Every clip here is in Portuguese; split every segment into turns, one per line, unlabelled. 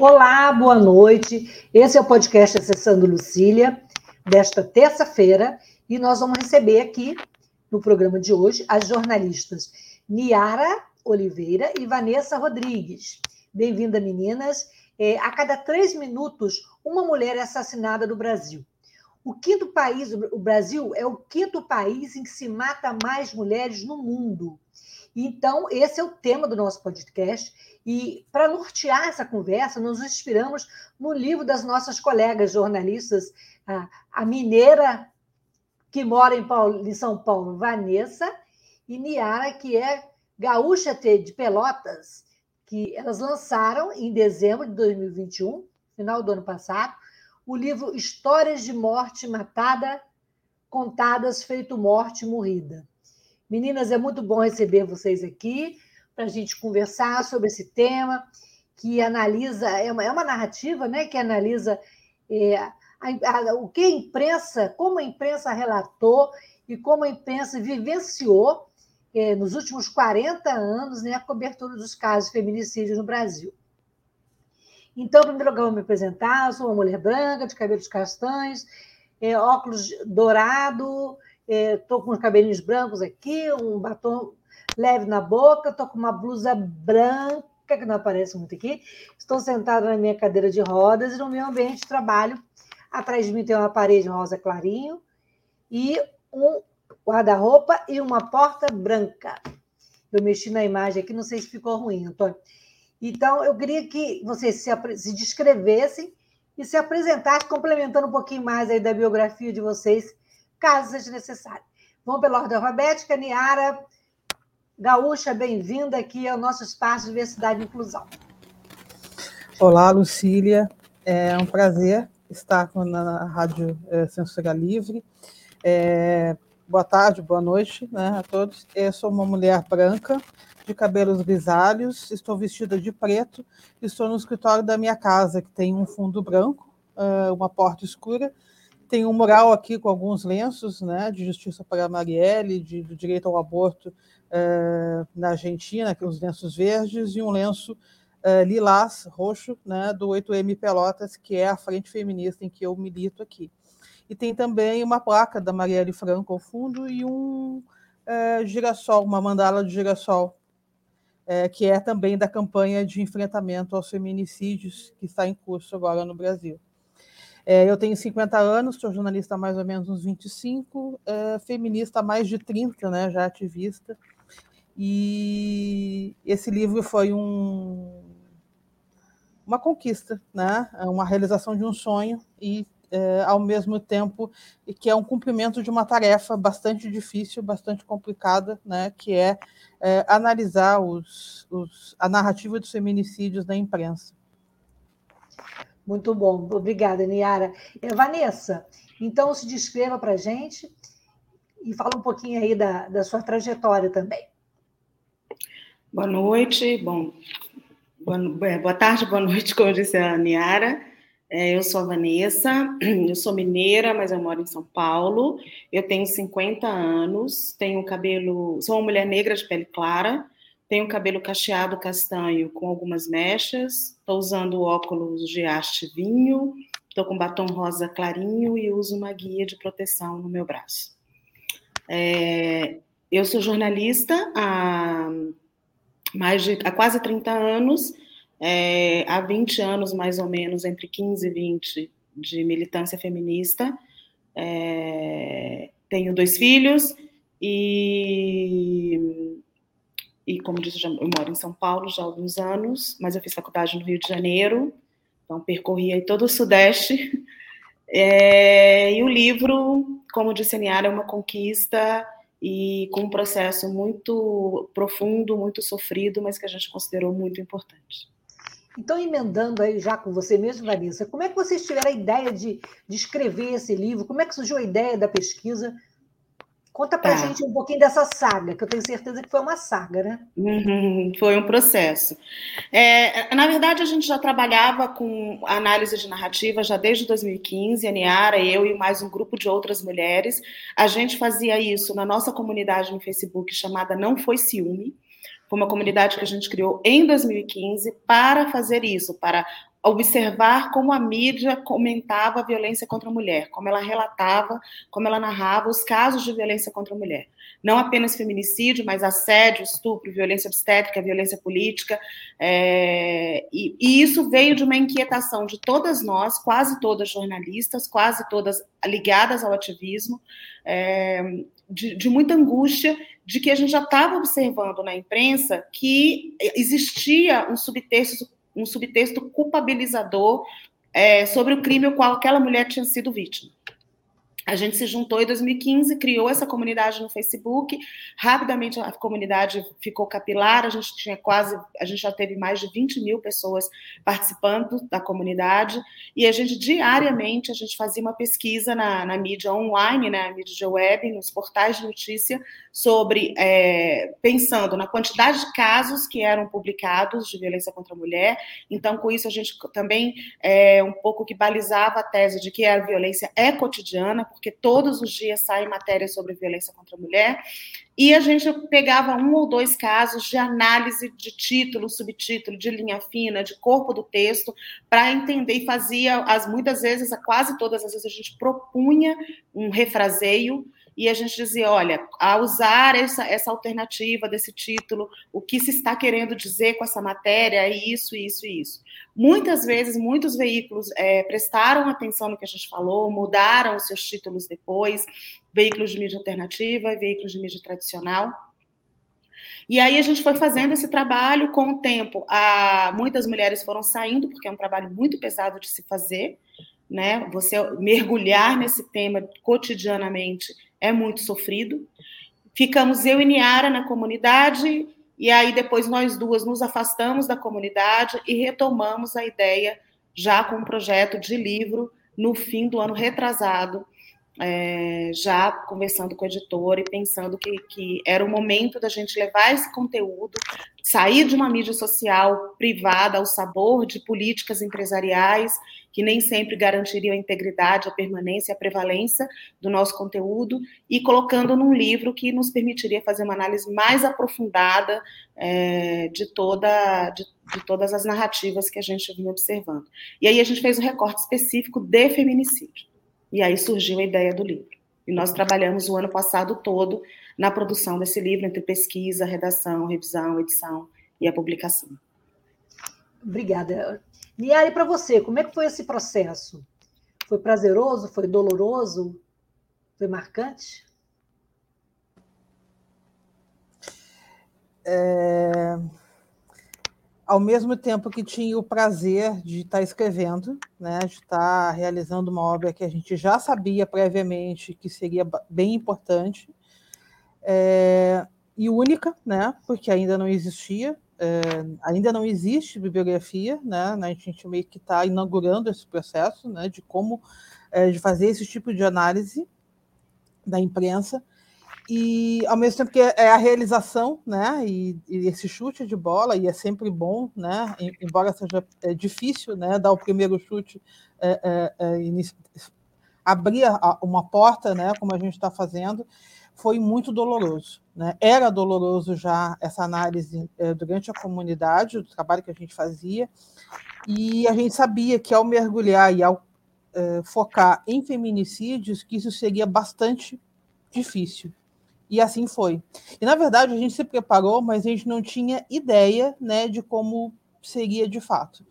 Olá, boa noite. Esse é o podcast Acessando Lucília, desta terça-feira, e nós vamos receber aqui, no programa de hoje, as jornalistas Niara Oliveira e Vanessa Rodrigues. Bem-vinda, meninas. É, a cada três minutos, uma mulher é assassinada no Brasil. O quinto país, o Brasil, é o quinto país em que se mata mais mulheres no mundo. Então, esse é o tema do nosso podcast e para nortear essa conversa, nos inspiramos no livro das nossas colegas jornalistas, a, mineira que mora em, Paulo, em São Paulo, Vanessa, e Niara, que é gaúcha de Pelotas, que elas lançaram em dezembro de 2021, final do ano passado, o livro Histórias de Morte Matada, Contadas Feito Morte Morrida. Meninas, é muito bom receber vocês aqui para a gente conversar sobre esse tema, que analisa, é uma, é uma narrativa né, que analisa é, a, a, o que a imprensa, como a imprensa relatou e como a imprensa vivenciou é, nos últimos 40 anos né, a cobertura dos casos de feminicídio no Brasil. Então, primeiro lugar, vou me apresentar. sou uma mulher branca, de cabelos castanhos, é, óculos dourado, estou é, com os cabelinhos brancos aqui, um batom leve na boca, estou com uma blusa branca, que não aparece muito aqui. Estou sentada na minha cadeira de rodas e no meu ambiente de trabalho. Atrás de mim tem uma parede rosa clarinho e um guarda-roupa e uma porta branca. Eu mexi na imagem aqui, não sei se ficou ruim, Antônio. Então, eu queria que vocês se, se descrevessem e se apresentassem, complementando um pouquinho mais aí da biografia de vocês, caso seja necessário. Vamos pela ordem alfabética, Niara, Gaúcha, bem-vinda aqui ao nosso espaço de Diversidade e Inclusão.
Olá, Lucília. É um prazer estar na Rádio é, Censura Livre. É, boa tarde, boa noite né, a todos. Eu sou uma mulher branca, de cabelos grisalhos, estou vestida de preto, estou no escritório da minha casa, que tem um fundo branco, é, uma porta escura, tem um mural aqui com alguns lenços né, de justiça para Marielle, de, de direito ao aborto uh, na Argentina, que é os lenços verdes, e um lenço uh, lilás, roxo, né, do 8M Pelotas, que é a frente feminista em que eu milito aqui. E tem também uma placa da Marielle Franco ao fundo e um uh, girassol, uma mandala de girassol, que é também da campanha de enfrentamento aos feminicídios que está em curso agora no Brasil. É, eu tenho 50 anos, sou jornalista há mais ou menos uns 25, é, feminista há mais de 30, né, já ativista. E esse livro foi um, uma conquista, né? uma realização de um sonho e, é, ao mesmo tempo, que é um cumprimento de uma tarefa bastante difícil, bastante complicada, né? que é, é analisar os, os, a narrativa dos feminicídios na imprensa.
Muito bom, obrigada, Niara. É, Vanessa, então se descreva para a gente e fala um pouquinho aí da, da sua trajetória também.
Boa noite, bom, boa, é, tarde, boa noite, como disse a Niara. É, eu sou a Vanessa, eu sou mineira, mas eu moro em São Paulo. Eu tenho 50 anos, tenho cabelo, sou uma mulher negra de pele clara, tenho cabelo cacheado castanho com algumas mechas, estou usando óculos de haste vinho, estou com batom rosa clarinho e uso uma guia de proteção no meu braço. É, eu sou jornalista há mais de há quase 30 anos, é, há 20 anos mais ou menos, entre 15 e 20 de militância feminista. É, tenho dois filhos e e como disse, eu moro em São Paulo já há alguns anos, mas eu fiz faculdade no Rio de Janeiro, então percorri todo o Sudeste. É, e o livro, como disse a Niara, é uma conquista e com um processo muito profundo, muito sofrido, mas que a gente considerou muito importante.
Então, emendando aí já com você mesmo, Vanessa, como é que vocês tiveram a ideia de, de escrever esse livro? Como é que surgiu a ideia da pesquisa? Conta para tá. gente um pouquinho dessa saga, que eu tenho certeza que foi uma saga, né?
Uhum, foi um processo. É, na verdade, a gente já trabalhava com análise de narrativa já desde 2015, a Niara, eu e mais um grupo de outras mulheres. A gente fazia isso na nossa comunidade no Facebook chamada Não Foi Ciúme. Foi uma comunidade que a gente criou em 2015 para fazer isso, para observar como a mídia comentava a violência contra a mulher, como ela relatava, como ela narrava os casos de violência contra a mulher. Não apenas feminicídio, mas assédio, estupro, violência obstétrica, violência política. É, e, e, isso veio de uma inquietação de todas nós, quase todas jornalistas, quase todas ligadas ao ativismo, é, de, de muita angústia de que a gente já estava observando na imprensa que existia um subtexto, um subtexto culpabilizador é, sobre o crime ao qual aquela mulher tinha sido vítima. A gente se juntou em 2015, criou essa comunidade no Facebook. Rapidamente a comunidade ficou capilar. A gente tinha quase, a gente já teve mais de 20 mil pessoas participando da comunidade. E a gente diariamente a gente fazia uma pesquisa na, na mídia online, né, na mídia web, nos portais de notícia, sobre é, pensando na quantidade de casos que eram publicados de violência contra a mulher. Então, com isso a gente também é, um pouco que balizava a tese de que a violência é cotidiana porque todos os dias saem matérias sobre violência contra a mulher, e a gente pegava um ou dois casos de análise de título, subtítulo, de linha fina, de corpo do texto, para entender e fazia, as, muitas vezes, quase todas as vezes, a gente propunha um refraseio e a gente dizia, olha, a usar essa, essa alternativa desse título, o que se está querendo dizer com essa matéria é isso, isso e isso. Muitas vezes, muitos veículos é, prestaram atenção no que a gente falou, mudaram os seus títulos depois, veículos de mídia alternativa, veículos de mídia tradicional. E aí a gente foi fazendo esse trabalho com o tempo. Muitas mulheres foram saindo, porque é um trabalho muito pesado de se fazer, né? Você mergulhar nesse tema cotidianamente é muito sofrido. Ficamos eu e Niara na comunidade, e aí depois nós duas nos afastamos da comunidade e retomamos a ideia já com um projeto de livro no fim do ano retrasado, é, já conversando com o editor e pensando que, que era o momento da gente levar esse conteúdo, sair de uma mídia social privada ao sabor de políticas empresariais que nem sempre garantiriam a integridade, a permanência, a prevalência do nosso conteúdo, e colocando num livro que nos permitiria fazer uma análise mais aprofundada é, de, toda, de, de todas as narrativas que a gente vinha observando. E aí a gente fez um recorte específico de feminicídio. E aí surgiu a ideia do livro. E nós trabalhamos o ano passado todo na produção desse livro, entre pesquisa, redação, revisão, edição e a publicação.
Obrigada. Niari, para você, como é que foi esse processo? Foi prazeroso? Foi doloroso? Foi marcante?
É ao mesmo tempo que tinha o prazer de estar escrevendo, né, de estar realizando uma obra que a gente já sabia previamente que seria bem importante é, e única, né, porque ainda não existia, ainda não existe bibliografia, né, a gente meio que está inaugurando esse processo, né, de como de fazer esse tipo de análise da imprensa. E ao mesmo tempo que é a realização, né, e, e, esse chute de bola, e é sempre bom, né, embora seja é, difícil, né, dar o primeiro chute, abrir uma porta, né, como a gente está fazendo, foi muito doloroso, né, era doloroso já essa análise é, durante a comunidade, o trabalho que a gente fazia, e a gente sabia que ao mergulhar e ao é, focar em feminicídios, que isso seria bastante difícil, e assim foi. E na verdade a gente se preparou, mas a gente não tinha ideia, né, de como seria de fato.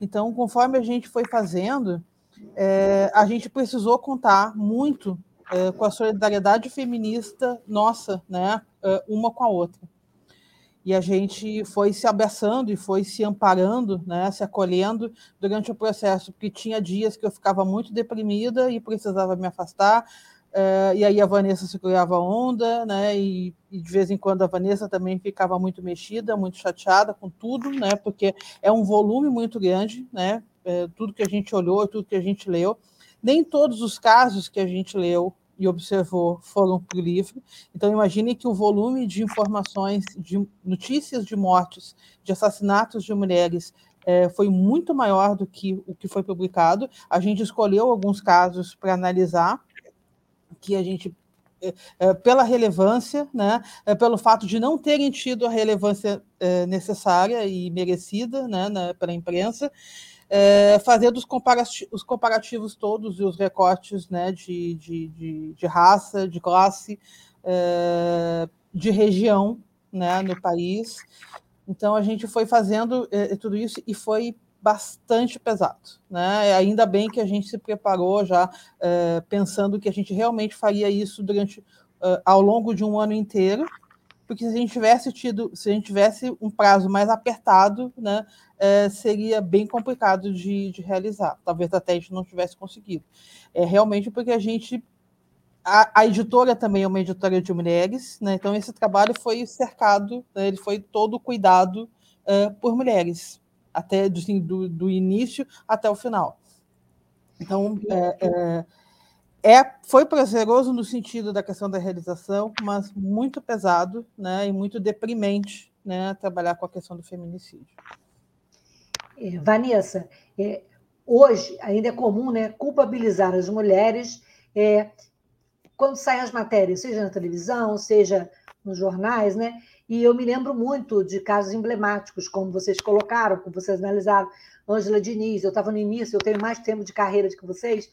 Então, conforme a gente foi fazendo, é, a gente precisou contar muito é, com a solidariedade feminista nossa, né, é, uma com a outra. E a gente foi se abraçando e foi se amparando, né, se acolhendo durante o processo, porque tinha dias que eu ficava muito deprimida e precisava me afastar, Uh, e aí a Vanessa segurava a onda, né? E, e, de vez em quando a Vanessa também ficava muito mexida, muito chateada com tudo, né? Porque é um volume muito grande, né? É, tudo que a gente olhou, tudo que a gente leu. Nem todos os casos que a gente leu e observou foram para o livro. Então imagine que o volume de informações, de notícias de mortes, de assassinatos de mulheres é, foi muito maior do que o que foi publicado. A gente escolheu alguns casos para analisar que a gente é, é, pela relevância, né, é, pelo fato de não terem tido a relevância necessária e merecida né, pela imprensa, fazendo os comparativos, os comparativos todos e os recortes né, de, de, de, de raça, de classe, de região né, no país. Então, a gente foi fazendo tudo isso e foi bastante pesado. Né? Ainda bem que a gente se preparou já é, pensando que a gente realmente faria isso durante ao longo de um ano inteiro, porque se a gente tivesse tido, se a gente tivesse um prazo mais apertado, né, é, seria bem complicado de, de, realizar. Talvez até a gente não tivesse conseguido. É realmente porque a gente a, a, editora também é uma editora de mulheres, né? então esse trabalho foi cercado, né? ele foi todo cuidado uh, por mulheres até assim, do, do início até o final. Então, é, é, foi prazeroso no sentido da questão da realização, mas muito pesado né, e muito deprimente né, trabalhar com a questão do feminicídio.
É, Vanessa, é, hoje ainda é comum né, culpabilizar as mulheres é, quando saem as matérias, seja na televisão, seja nos jornais, né? E eu me lembro muito de casos emblemáticos, como vocês colocaram, como vocês analisaram. Ângela Diniz, eu estava no início, eu tenho mais tempo de carreira do que vocês.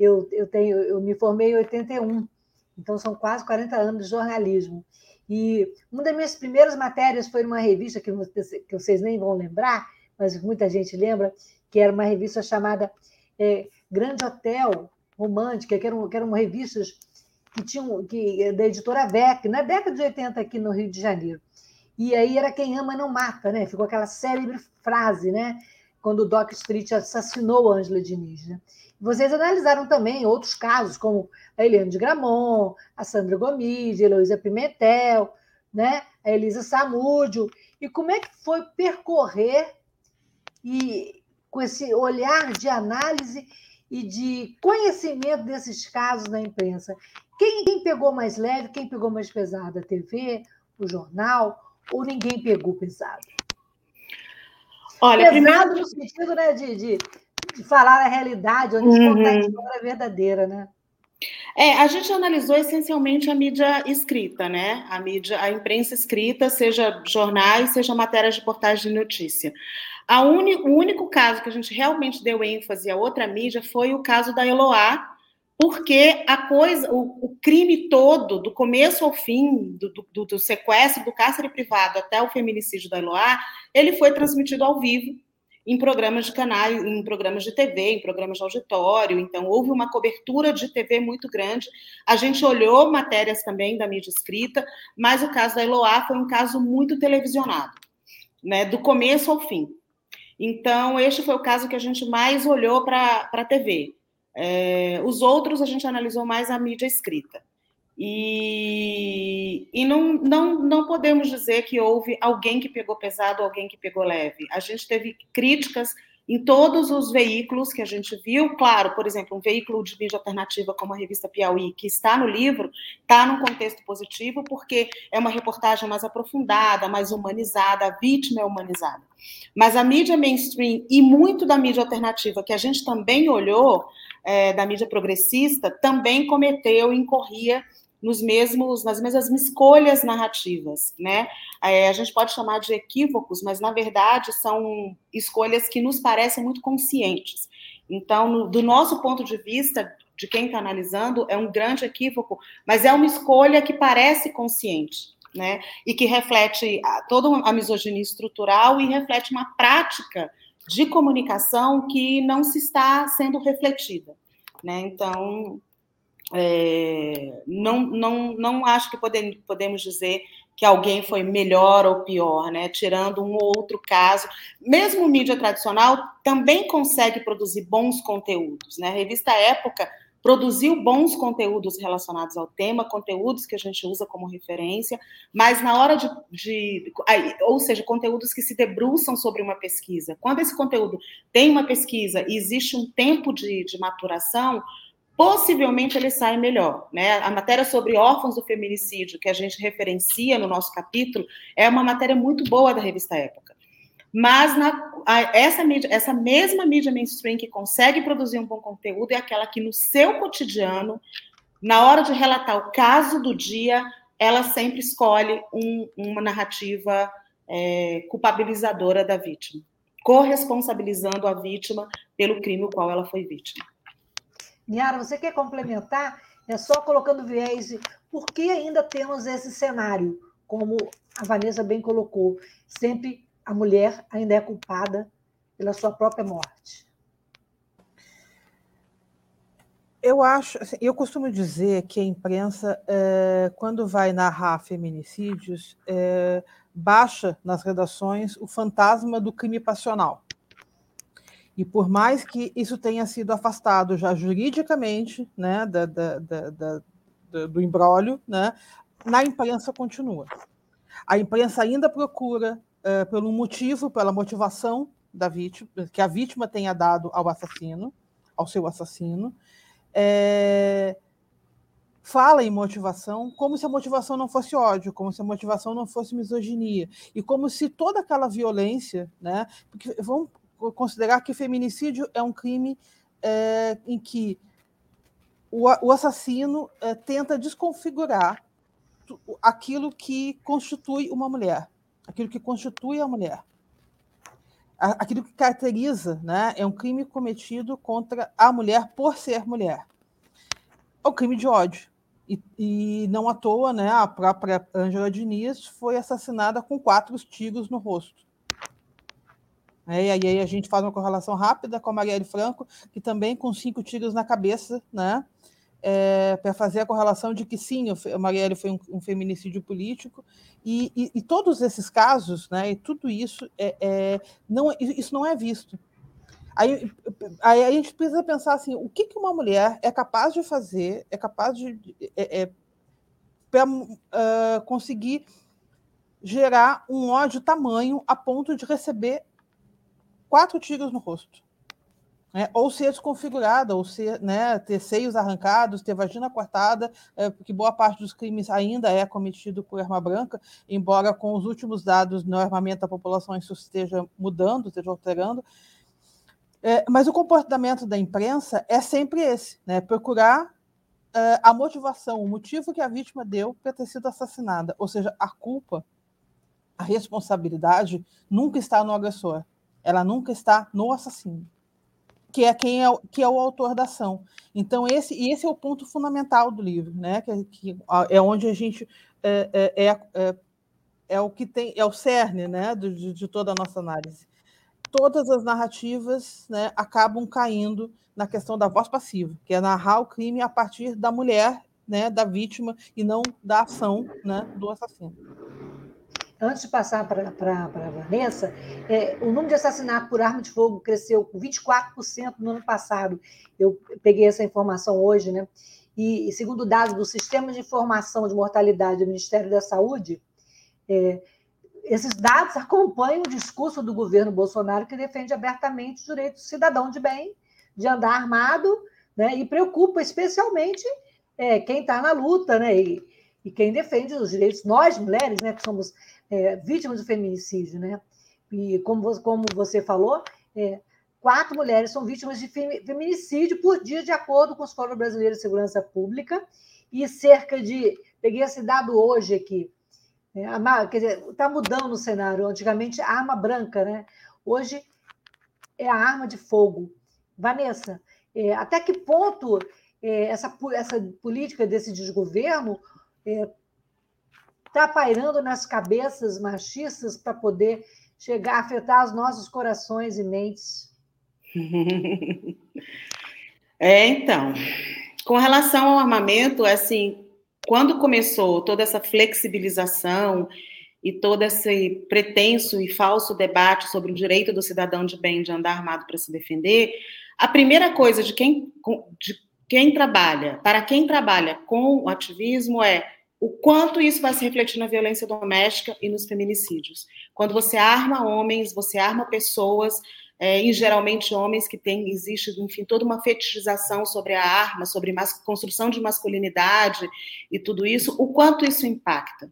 Eu, eu, tenho, eu me formei em 81, então são quase 40 anos de jornalismo. E uma das minhas primeiras matérias foi numa revista que, que vocês nem vão lembrar, mas muita gente lembra, que era uma revista chamada é, Grande Hotel Romântica, que eram, que eram revistas que tinha que, da editora VEC, na década de 80 aqui no Rio de Janeiro. E aí era quem ama não mata, né? Ficou aquela célebre frase, né? Quando o Doc Street assassinou Ângela Diniz. Né? Vocês analisaram também outros casos, como a Eliane de Gramont, a Sandra Gomes, a Heloísa Pimentel, né? a Elisa Samúdio. E como é que foi percorrer e com esse olhar de análise e de conhecimento desses casos na imprensa. Quem, quem pegou mais leve, quem pegou mais pesado? A TV, o jornal, ou ninguém pegou pesado? Olha, pesado primeiro... no sentido né, de, de, de falar a realidade, ou de uhum. contar a história verdadeira, né?
É, a gente analisou essencialmente a mídia escrita, né? A mídia, a imprensa escrita, seja jornais, seja matérias de portagem de notícia. Uni, o único caso que a gente realmente deu ênfase à outra mídia foi o caso da Eloá, porque a coisa, o, o crime todo, do começo ao fim, do, do, do, sequestro, do cárcere privado até o feminicídio da Eloá, ele foi transmitido ao vivo em programas de canais, em programas de TV, em programas de auditório. Então, houve uma cobertura de TV muito grande. A gente olhou matérias também da mídia escrita, mas o caso da Eloá foi um caso muito televisionado, né, do começo ao fim. Então, este foi o caso que a gente mais olhou para a TV. É, os outros a gente analisou mais a mídia escrita. E, e não, não, não podemos dizer que houve alguém que pegou pesado, alguém que pegou leve. A gente teve críticas em todos os veículos que a gente viu. Claro, por exemplo, um veículo de mídia alternativa como a revista Piauí, que está no livro, está num contexto positivo, porque é uma reportagem mais aprofundada, mais humanizada, a vítima é humanizada. Mas a mídia mainstream e muito da mídia alternativa, que a gente também olhou, é, da mídia progressista, também cometeu e incorria nos mesmos, nas mesmas escolhas narrativas, né? É, a gente pode chamar de equívocos, mas na verdade são escolhas que nos parecem muito conscientes. Então, no, do nosso ponto de vista, de quem está analisando, é um grande equívoco, mas é uma escolha que parece consciente, né? E que reflete a, toda a misoginia estrutural e reflete uma prática de comunicação que não se está sendo refletida, né? Então, é, não, não, não acho que podemos, podemos dizer que alguém foi melhor ou pior, né? Tirando um ou outro caso. Mesmo mídia tradicional também consegue produzir bons conteúdos, né? A revista Época produziu bons conteúdos relacionados ao tema, conteúdos que a gente usa como referência, mas na hora de, de, ou seja, conteúdos que se debruçam sobre uma pesquisa. Quando esse conteúdo tem uma pesquisa e existe um tempo de, de maturação, possivelmente ele sai melhor. Né? A matéria sobre órfãos do feminicídio, que a gente referencia no nosso capítulo, é uma matéria muito boa da revista Época. Mas na, a, essa, mídia, essa mesma mídia mainstream que consegue produzir um bom conteúdo é aquela que, no seu cotidiano, na hora de relatar o caso do dia, ela sempre escolhe um, uma narrativa é, culpabilizadora da vítima, corresponsabilizando a vítima pelo crime o qual ela foi vítima.
Niara, você quer complementar? É só colocando viés. Por que ainda temos esse cenário? Como a Vanessa bem colocou, sempre a mulher ainda é culpada pela sua própria morte?
Eu acho, assim, eu costumo dizer que a imprensa, é, quando vai narrar feminicídios, é, baixa nas redações o fantasma do crime passional. E por mais que isso tenha sido afastado já juridicamente né, da, da, da, do embrólio, né, na imprensa continua. A imprensa ainda procura uh, pelo motivo, pela motivação da vítima, que a vítima tenha dado ao assassino, ao seu assassino. É, fala em motivação como se a motivação não fosse ódio, como se a motivação não fosse misoginia, e como se toda aquela violência, né? Porque vamos considerar que feminicídio é um crime é, em que o, o assassino é, tenta desconfigurar aquilo que constitui uma mulher aquilo que constitui a mulher. Aquilo que caracteriza, né, é um crime cometido contra a mulher por ser mulher. É um crime de ódio. E, e não à toa, né, a própria Ângela Diniz foi assassinada com quatro tiros no rosto. É, e aí a gente faz uma correlação rápida com a Marielle Franco, que também com cinco tiros na cabeça, né? É, para fazer a correlação de que sim, o Marielle foi um, um feminicídio político, e, e, e, todos esses casos, né, e tudo isso, é, é, não, isso não é visto. Aí, aí, a gente precisa pensar assim, o que, que uma mulher é capaz de fazer, é capaz de é, é para uh, conseguir gerar um ódio tamanho a ponto de receber quatro tiros no rosto. É, ou ser desconfigurada, ou ser, né, ter seios arrancados, ter vagina cortada, é, porque boa parte dos crimes ainda é cometido por arma branca, embora com os últimos dados no armamento da população isso esteja mudando, esteja alterando. É, mas o comportamento da imprensa é sempre esse, né, procurar é, a motivação, o motivo que a vítima deu para ter sido assassinada, ou seja, a culpa, a responsabilidade nunca está no agressor, ela nunca está no assassino que é quem é, que é o autor da ação. Então, esse, e esse é o ponto fundamental do livro, né? que, que é onde a gente é, é, é, é, é o que tem, é o cerne né? de, de toda a nossa análise. Todas as narrativas né, acabam caindo na questão da voz passiva, que é narrar o crime a partir da mulher, né, da vítima, e não da ação né, do assassino
antes de passar para a Vanessa, é, o número de assassinatos por arma de fogo cresceu com 24% no ano passado. Eu peguei essa informação hoje, né? E, segundo dados do Sistema de Informação de Mortalidade do Ministério da Saúde, é, esses dados acompanham o discurso do governo Bolsonaro, que defende abertamente o direito do cidadão de bem de andar armado, né? E preocupa especialmente é, quem está na luta, né? E, e quem defende os direitos, nós mulheres, né, que somos é, vítimas do feminicídio, né? E como, como você falou, é, quatro mulheres são vítimas de feminicídio por dia, de acordo com os Fórum Brasileiro de Segurança Pública, e cerca de. Peguei esse dado hoje aqui. É, a, quer dizer, está mudando o cenário. Antigamente, a arma branca, né? Hoje é a arma de fogo. Vanessa, é, até que ponto é, essa, essa política desse desgoverno é, está pairando nas cabeças machistas para poder chegar a afetar os nossos corações e mentes?
É, então, com relação ao armamento, assim, quando começou toda essa flexibilização e todo esse pretenso e falso debate sobre o direito do cidadão de bem de andar armado para se defender, a primeira coisa de quem de quem trabalha, para quem trabalha com o ativismo é o quanto isso vai se refletir na violência doméstica e nos feminicídios. Quando você arma homens, você arma pessoas, é, e geralmente homens que têm, existe, enfim, toda uma fetichização sobre a arma, sobre construção de masculinidade e tudo isso, o quanto isso impacta,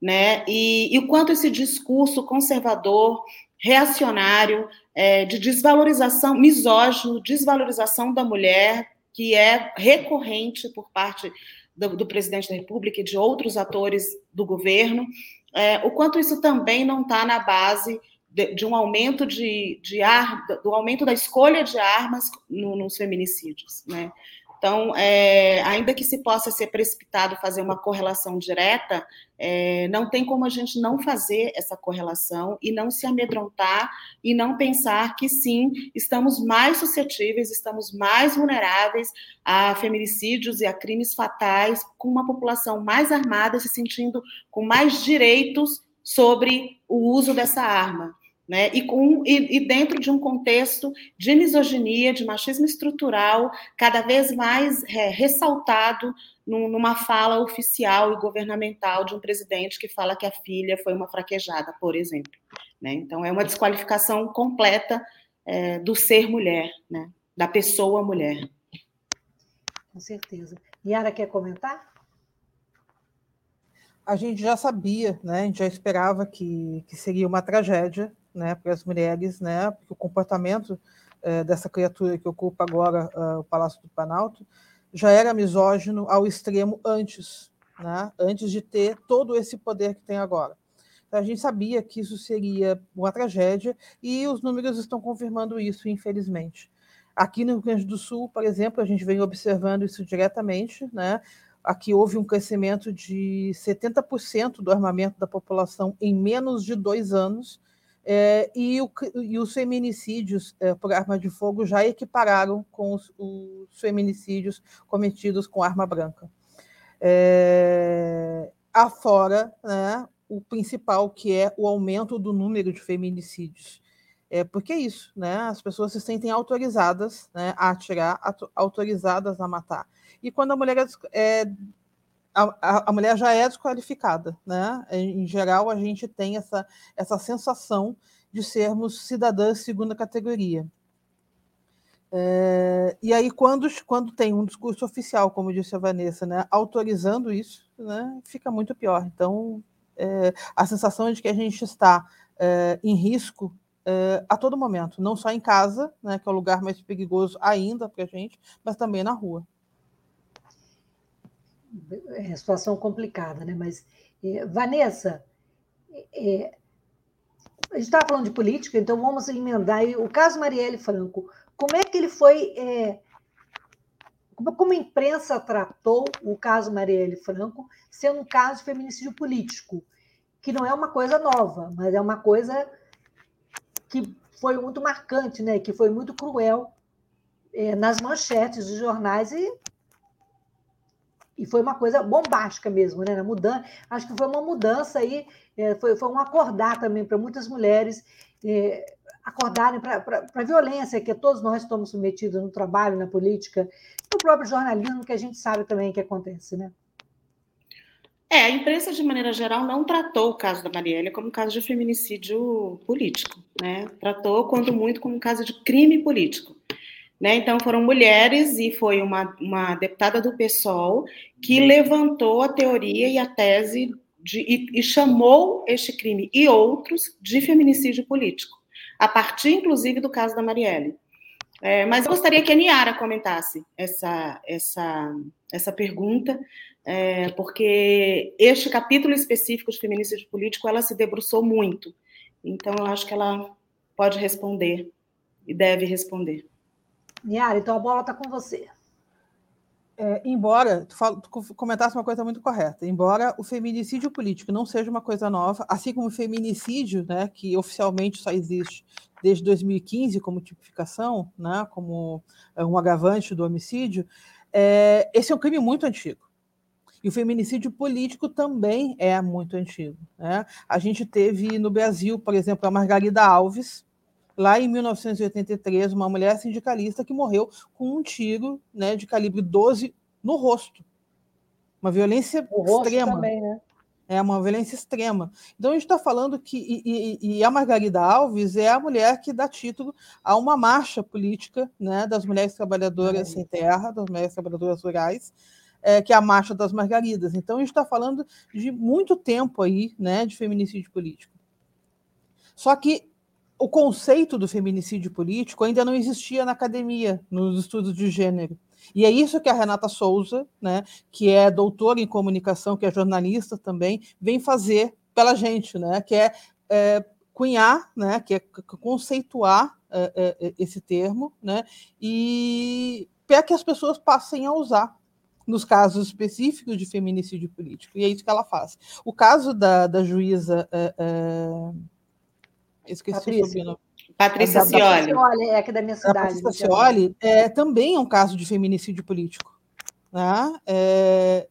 né? E, e o quanto esse discurso conservador, reacionário, é, de desvalorização, misógino, desvalorização da mulher, que é recorrente por parte do, do, presidente da República e de outros atores do governo, é, o quanto isso também não está na base de, de, um aumento de, de ar, do aumento da escolha de armas no, nos feminicídios, né? Então, é, ainda que se possa ser precipitado fazer uma correlação direta, é, não tem como a gente não fazer essa correlação e não se amedrontar e não pensar que sim, estamos mais suscetíveis, estamos mais vulneráveis a feminicídios e a crimes fatais, com uma população mais armada, se sentindo com mais direitos sobre o uso dessa arma né? E, com, e, e, dentro de um contexto de misoginia, de machismo estrutural, cada vez mais é, ressaltado num, numa fala oficial e governamental de um presidente que fala que a filha foi uma fraquejada, por exemplo. Né? Então, é uma desqualificação completa é, do ser mulher, né? da pessoa mulher.
Com certeza. Yara, quer comentar?
A gente já sabia, né? a gente já esperava que, que seria uma tragédia, né, para as mulheres, né, porque o comportamento é, dessa criatura que ocupa agora uh, o Palácio do Planalto já era misógino ao extremo antes, né, antes de ter todo esse poder que tem agora. Então, a gente sabia que isso seria uma tragédia e os números estão confirmando isso, infelizmente. Aqui no Rio Grande do Sul, por exemplo, a gente vem observando isso diretamente, né? Aqui houve um crescimento de 70% do armamento da população em menos de dois anos, é, e, o, e, os feminicídios é, por arma de fogo já equipararam com os, os feminicídios cometidos com arma branca. É, afora né, o principal, que é o aumento do número de feminicídios. É, porque é isso, né? As pessoas se sentem autorizadas né, a atirar, autorizadas a matar. E quando a mulher é, é a, a, mulher já é desqualificada, né? Em geral, a gente tem essa, essa sensação de sermos cidadãs segunda categoria. É, e aí, quando, quando tem um discurso oficial, como disse a Vanessa, né, autorizando isso, né, fica muito pior. Então, é, a sensação de que a gente está é, em risco é, a todo momento, não só em casa, né, que é o lugar mais perigoso ainda para a gente, mas também na rua
é situação complicada, né? Mas, é, Vanessa, é, a gente estava falando de política, então vamos emendar aí. O caso Marielle Franco, como é que ele foi. É, como a imprensa tratou o caso Marielle Franco, sendo um caso de feminicídio político, que não é uma coisa nova, mas é uma coisa que foi muito marcante, né? que foi muito cruel é, nas manchetes dos jornais e e foi uma coisa bombástica mesmo, né? Mudança, acho que foi uma mudança aí, é, foi, foi um acordar também para muitas mulheres é, acordarem para a violência que todos nós estamos submetidos no trabalho, na política, no próprio jornalismo, que a gente sabe também que acontece, né?
É, a imprensa, de maneira geral, não tratou o caso da Marielle como um caso de feminicídio político, né? Tratou, quando muito, como um caso de crime político. Né? Então, foram mulheres e foi uma, uma deputada do PSOL que levantou a teoria e a tese de, e, e chamou este crime e outros de feminicídio político, a partir, inclusive, do caso da Marielle. É, mas eu gostaria que a Niara comentasse essa, essa, essa pergunta, é, porque este capítulo específico de feminicídio político ela se debruçou muito. Então, eu acho que ela pode responder e deve responder.
Niara, então a bola está com você.
É, embora, tu, fala, tu, comentasse uma coisa muito correta, embora o feminicídio político não seja uma coisa nova, assim como o feminicídio, né, que oficialmente só existe desde 2015 como tipificação, né, como é, um agravante do homicídio, é, esse é um crime muito antigo. E o feminicídio político também é muito antigo. Né? A gente teve no Brasil, por exemplo, a Margarida Alves, lá em 1983, uma mulher sindicalista que morreu com um tiro né, de calibre 12 no rosto. Uma violência extrema. Também, né? É uma violência extrema. Então, a gente está falando que. E, e, e, a Margarida Alves é a mulher que dá título a uma marcha política né, das mulheres trabalhadoras é. sem terra, das mulheres trabalhadoras rurais, é, que é a Marcha das Margaridas. Então, a gente está falando de muito tempo aí né, de feminicídio político. Só que o conceito do feminicídio político ainda não existia na academia, nos estudos de gênero. E é isso que a Renata Souza, né, que é doutora em comunicação, que é jornalista também, vem fazer pela gente, né, que é, é cunhar, né, que é conceituar é, é, esse termo, né, e para que as pessoas passem a usar nos casos específicos de feminicídio político. E é isso que ela faz. O caso da, da juíza. É, é, esqueci Patrícia. o sobrenome.
Patrícia Cioli.
É aqui da minha cidade.
A Patrícia Cioli é, também é um caso de feminicídio político. Né? É,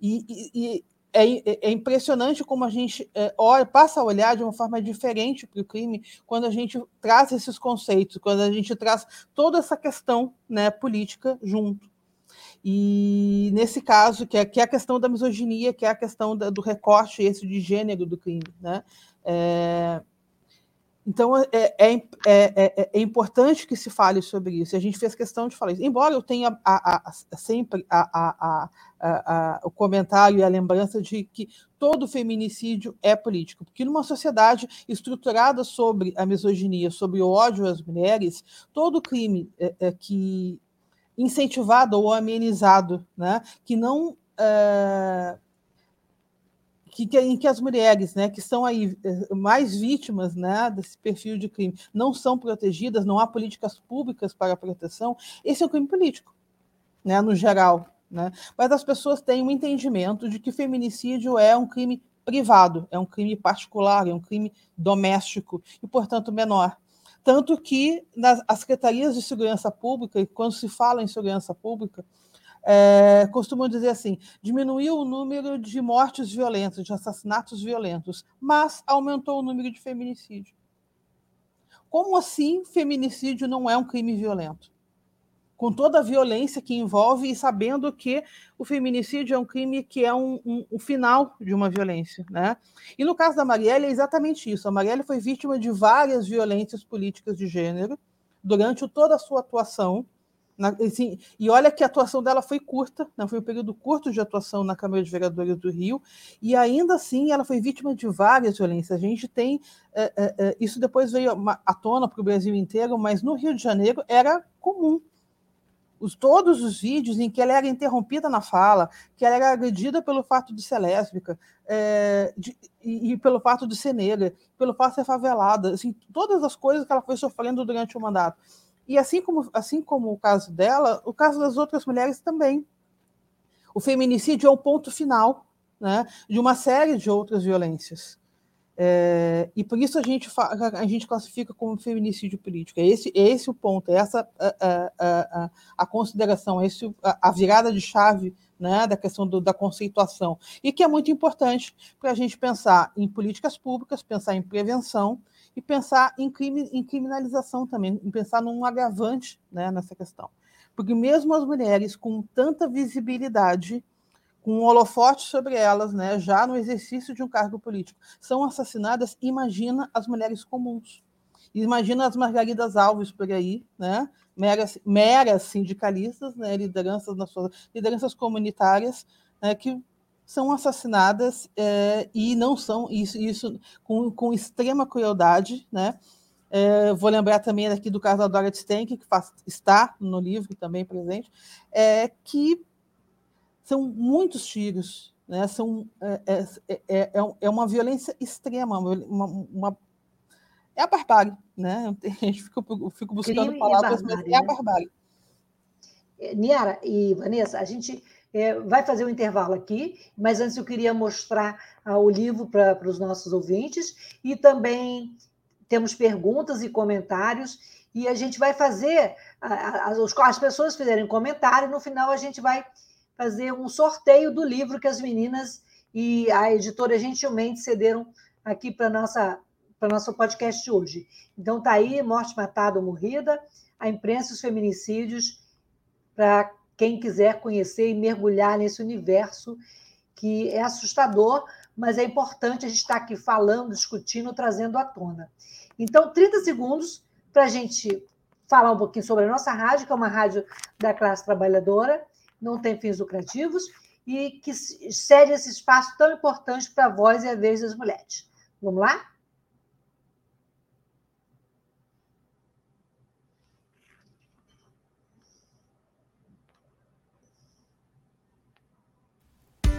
e, e é, é, impressionante como a gente é, olha, passa a olhar de uma forma diferente para o crime quando a gente traz esses conceitos, quando a gente traz toda essa questão né, política junto. E nesse caso, que é, que é a questão da misoginia, que é a questão da, do recorte esse de gênero do crime. Né? É, então, é, é, é, é, é, importante que se fale sobre isso. A gente fez questão de falar isso. Embora eu tenha a, a, a, sempre o comentário e a lembrança de que todo feminicídio é político. Porque numa sociedade estruturada sobre a misoginia, sobre o ódio às mulheres, todo crime é, é, que incentivado ou amenizado, né, que não é, que, que, em que as mulheres, né, que são aí é, mais vítimas, né, desse perfil de crime, não são protegidas, não há políticas públicas para a proteção, esse é um crime político, né, no geral, né? Mas as pessoas têm um entendimento de que feminicídio é um crime privado, é um crime particular, é um crime doméstico e, portanto, menor. Tanto que nas, as secretarias de segurança pública, quando se fala em segurança pública, é, costumam dizer assim: diminuiu o número de mortes violentas, de assassinatos violentos, mas aumentou o número de feminicídio. Como assim feminicídio não é um crime violento? com toda a violência que envolve e sabendo que o feminicídio é um crime que é um, um, um, final de uma violência. Né? E no caso da Marielle é exatamente isso. A Marielle foi vítima de várias violências políticas de gênero durante toda a sua atuação. Na, assim, e olha que a atuação dela foi curta, né? foi um período curto de atuação na Câmara de Vereadores do Rio, e ainda assim ela foi vítima de várias violências. A gente tem. É, é isso depois veio à tona para o Brasil inteiro, mas no Rio de Janeiro era comum os, todos os vídeos em que ela era interrompida na fala, que ela era agredida pelo fato de ser lésbica, é, de, e, e, pelo fato de ser negra, pelo fato de ser favelada, assim, todas as coisas que ela foi sofrendo durante o mandato. E assim como, assim como o caso dela, o caso das outras mulheres também. O feminicídio é o ponto final né, de uma série de outras violências. É, e por isso a gente, a gente classifica como feminicídio político. É esse, é esse o ponto, é essa a, a, a, a consideração, é esse, a, virada de chave né, da questão do, da conceituação. E que é muito importante para a gente pensar em políticas públicas, pensar em prevenção e pensar em, crime, em criminalização também, em pensar num agravante né, nessa questão. Porque mesmo as mulheres com tanta visibilidade com um holofote sobre elas, né, já no exercício de um cargo político, são assassinadas, imagina as mulheres comuns. Imagina as Margaridas Alves por aí, né, meras, meras sindicalistas, né, lideranças, nas suas, lideranças comunitárias, né, que são assassinadas é, e não são, isso, isso com, com extrema crueldade, né, é, vou lembrar também aqui do caso da Dora Stenck, que faz, está no livro também presente, é, que são muitos tiros, né? São, é, é, é, é uma violência extrema, uma, uma, é a barbárie, né? A gente fica, fico buscando Crime palavras, mas é a barbárie.
Niara e Vanessa, a gente é, vai fazer um intervalo aqui, mas antes eu queria mostrar ah, o livro para os nossos ouvintes e também temos perguntas e comentários e a gente vai fazer, as, as pessoas fizerem comentário, no final a gente vai fazer um sorteio do livro que as meninas e a editora gentilmente cederam aqui para nossa para nosso podcast de hoje. Então tá aí, morte matada ou morrida, a imprensa e os feminicídios, para quem quiser conhecer e mergulhar nesse universo que é assustador, mas é importante a gente estar aqui falando, discutindo, trazendo à tona. Então, 30 segundos para a gente falar um pouquinho sobre a nossa rádio, que é uma rádio da classe trabalhadora, não tem fins lucrativos, e que cede esse espaço tão importante para a voz e a vez das mulheres. Vamos lá?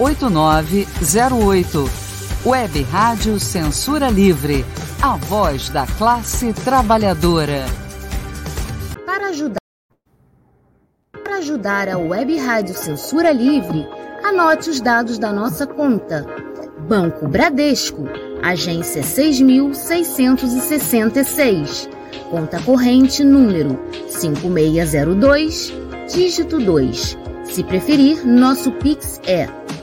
8908. Web Rádio Censura Livre. A voz da classe trabalhadora.
Para ajudar, para ajudar a Web Rádio Censura Livre, anote os dados da nossa conta. Banco Bradesco, agência 6666. Conta corrente número 5602, dígito 2. Se preferir, nosso Pix é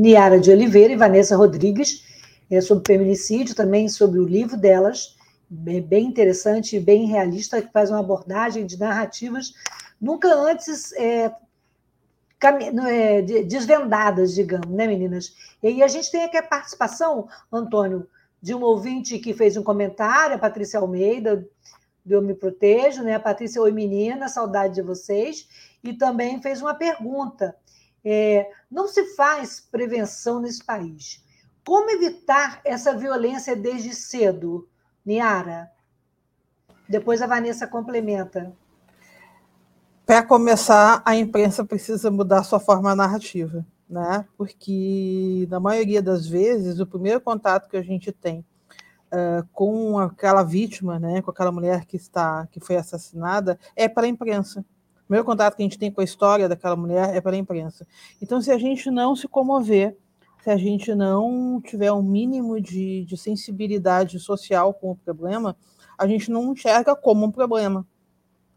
Niara de Oliveira e Vanessa Rodrigues, é, sobre feminicídio, também sobre o livro delas, bem interessante e bem realista, que faz uma abordagem de narrativas nunca antes é, é, desvendadas, digamos, né, meninas? E aí a gente tem aqui a participação, Antônio, de um ouvinte que fez um comentário, a Patrícia Almeida, do Eu Me Protejo, né? A Patrícia, oi menina, saudade de vocês. E também fez uma pergunta é, não se faz prevenção nesse país. Como evitar essa violência desde cedo, Niara? Depois a Vanessa complementa.
Para começar, a imprensa precisa mudar sua forma narrativa, né? Porque, na maioria das vezes, o primeiro contato que a gente tem uh, com aquela vítima, né, com aquela mulher que está que foi assassinada, é para a imprensa primeiro contato que a gente tem com a história daquela mulher é pela imprensa. Então, se a gente não se comover, se a gente não tiver um mínimo de, de sensibilidade social com o problema, a gente não enxerga como um problema.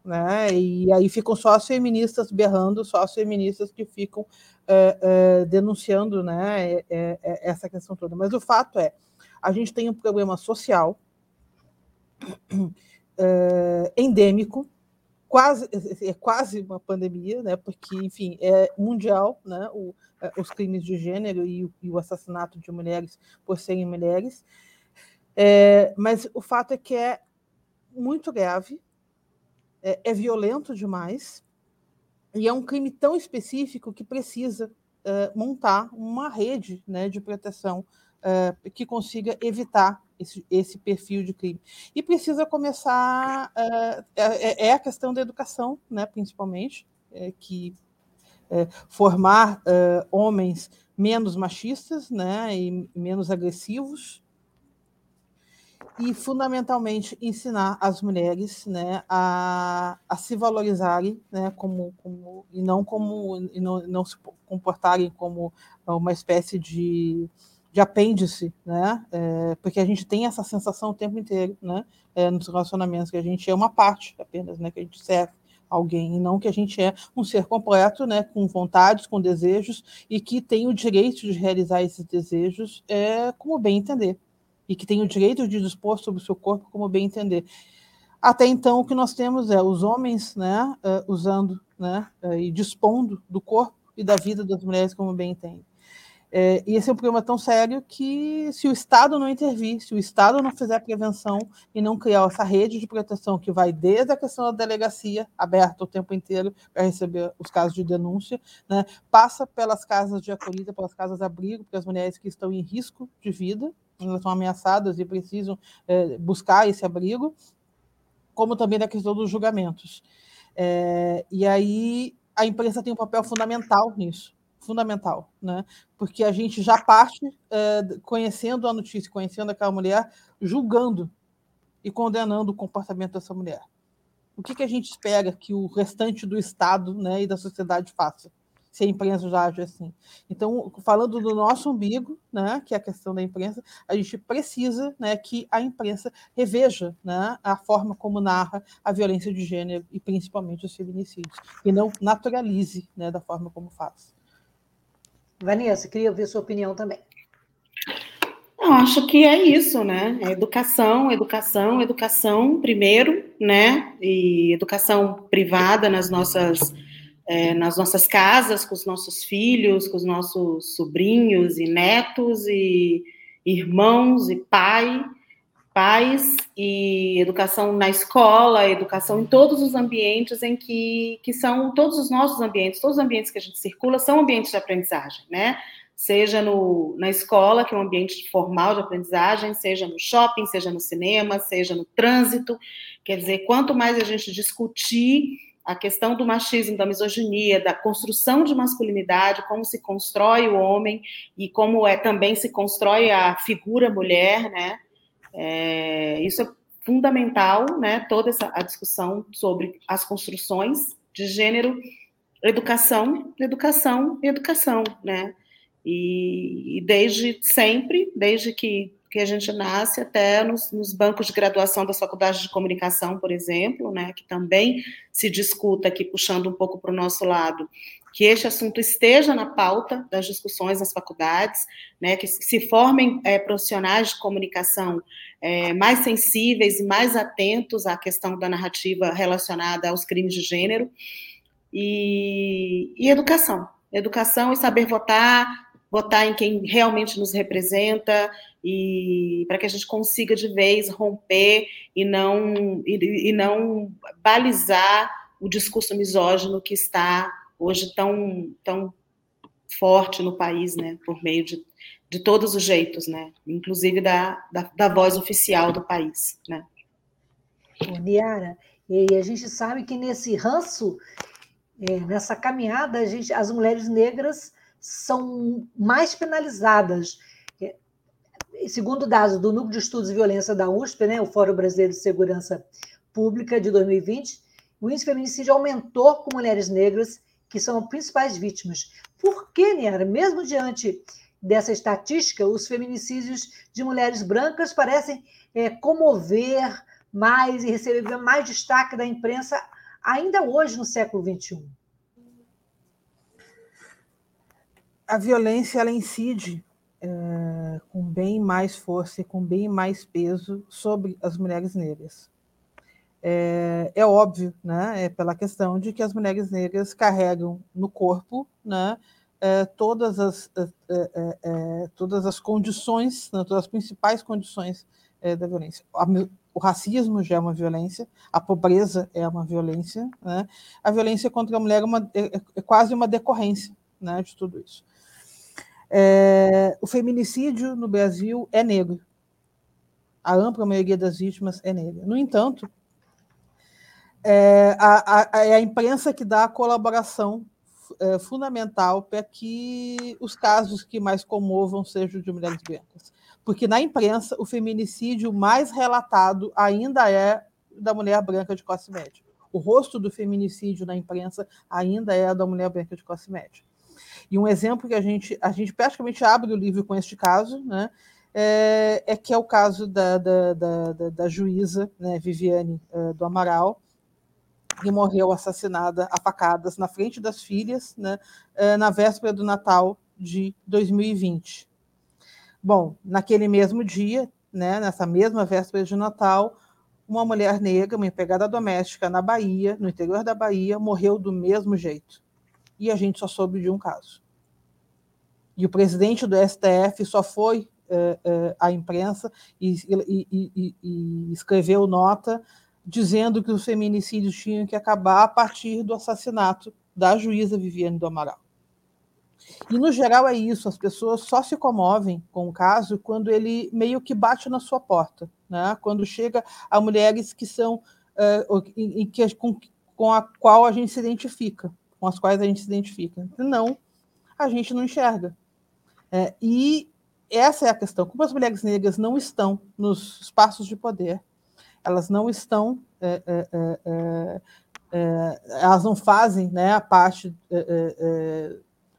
Né? E aí ficam só as feministas berrando, só as feministas que ficam é, é, denunciando né, é, essa questão toda. Mas o fato é, a gente tem um problema social endêmico, quase é quase uma pandemia, né? Porque enfim é mundial, né? O, é, os crimes de gênero e, e, o assassinato de mulheres por serem mulheres. É, mas o fato é que é muito grave, é, é, violento demais e é um crime tão específico que precisa é, montar uma rede, né? De proteção é, que consiga evitar esse, esse perfil de crime. E precisa começar, é, é, é a questão da educação, né, principalmente, é, que é, formar é, homens menos machistas né, e menos agressivos, e fundamentalmente ensinar as mulheres né, a, a se valorizarem né, como, como, e não como e não, não se comportarem como uma espécie de, de apêndice, né? É, porque a gente tem essa sensação o tempo inteiro, né? É, nos relacionamentos que a gente é uma parte apenas, né? Que a gente serve alguém e não que a gente é um ser completo, né? Com vontades, com desejos e que tem o direito de realizar esses desejos é, como bem entender e que tem o direito de dispor sobre o seu corpo como bem entender. Até então, o que nós temos é os homens né, uh, usando né, uh, e dispondo do corpo e da vida das mulheres como bem entendem. É, e esse é um problema tão sério que, se o Estado não intervir, se o Estado não fizer prevenção e não criar essa rede de proteção que vai desde a questão da delegacia, aberta o tempo inteiro para receber os casos de denúncia, né, passa pelas casas de acolhida, pelas casas de abrigo, para as mulheres que estão em risco de vida, elas são ameaçadas e precisam é, buscar esse abrigo, como também na questão dos julgamentos. É, e aí a imprensa tem um papel fundamental nisso, fundamental, né? Porque a gente já parte é, conhecendo a notícia, conhecendo aquela mulher, julgando e condenando o comportamento dessa mulher. O que, que a gente espera que o restante do Estado né, e da sociedade faça? se a imprensa já age assim. Então, falando do nosso umbigo, né, que é a questão da imprensa, a gente precisa né, que a imprensa reveja né, a forma como narra a violência de gênero e principalmente os feminicídios, e não naturalize né, da forma como faz.
Vanessa, queria ouvir sua opinião também.
Eu acho que é isso, né? É educação, educação, educação primeiro, né? E educação privada nas nossas é, nas nossas casas, com os nossos filhos, com os nossos sobrinhos e netos e irmãos e pai, pais e educação na escola, educação em todos os ambientes em que, que são todos os nossos ambientes, todos os ambientes que a gente circula são ambientes de aprendizagem, né? Seja no, na escola, que é um ambiente formal de aprendizagem, seja no shopping, seja no cinema, seja no trânsito. Quer dizer, quanto mais a gente discutir a questão do machismo, da misoginia, da construção de masculinidade, como se constrói o homem e como é também se constrói a figura mulher, né? É, isso é fundamental, né? Toda essa a discussão sobre as construções de gênero, educação, educação, educação, né? E, e desde sempre, desde que que a gente nasce até nos, nos, bancos de graduação das faculdades de comunicação, por exemplo, né, que também se discuta aqui, puxando um pouco para o nosso lado, que este assunto esteja na pauta das discussões nas faculdades, né, que se formem é, profissionais de comunicação é, mais sensíveis e mais atentos à questão da narrativa relacionada aos crimes de gênero, e, e educação. Educação e saber votar, votar em quem realmente nos representa e para que a gente consiga de vez romper e não e, e, não balizar o discurso misógino que está hoje tão tão forte no país, né, por meio de, de todos os jeitos, né, inclusive da, da, da voz oficial do país, né.
Niara, e a gente sabe que nesse ranço, é, nessa caminhada, a gente, as mulheres negras são mais penalizadas. É, segundo dados do Núcleo de Estudos de Violência da USP, né, o Fórum Brasileiro de Segurança Pública de 2020, o índice feminicídio aumentou com mulheres negras, que são as principais vítimas. Por que, Niara, mesmo diante dessa estatística, os feminicídios de mulheres brancas parecem é, comover mais e receber mais destaque da imprensa ainda hoje, no século XXI?
a violência ela incide é, com bem mais força e com bem mais peso sobre as mulheres negras. É, é, óbvio, né, é pela questão de que as mulheres negras carregam no corpo, né, é, todas as é, é, é, todas as condições, né, todas as principais condições da violência. O racismo já é uma violência, a pobreza é uma violência, né? A violência contra a mulher é, uma, é quase uma decorrência, né, de tudo isso. É, o feminicídio no Brasil é negro. A ampla maioria das vítimas é negra. No entanto, é a, a, é a imprensa que dá a colaboração é, fundamental para que os casos que mais comovam sejam de mulheres brancas. Porque na imprensa, o feminicídio mais relatado ainda é da mulher branca de classe média. O rosto do feminicídio na imprensa ainda é da mulher branca de classe média. E um exemplo que a gente, a gente praticamente abre o livro com este caso, né, é, é que é o caso da, da, da, da juíza né, Viviane uh, do Amaral, que morreu assassinada a facadas na frente das filhas, né, uh, na véspera do Natal de 2020. Bom, naquele mesmo dia, né, nessa mesma véspera de Natal, uma mulher negra, uma empregada doméstica na Bahia, no interior da Bahia, morreu do mesmo jeito. E a gente só soube de um caso. E o presidente do STF só foi é, é, à imprensa e, e, e, e, escreveu nota dizendo que os feminicídios tinham que acabar a partir do assassinato da juíza Viviane do Amaral. E, no geral, é isso: as pessoas só se comovem com o caso quando ele meio que bate na sua porta, né? quando chega a mulheres que são. Uh, em, que, com, com a qual a gente se identifica, com as quais a gente se identifica. Não, a gente não enxerga. É, e essa é a questão. Como as mulheres negras não estão nos espaços de poder, elas não estão, é, é, elas não fazem né, a parte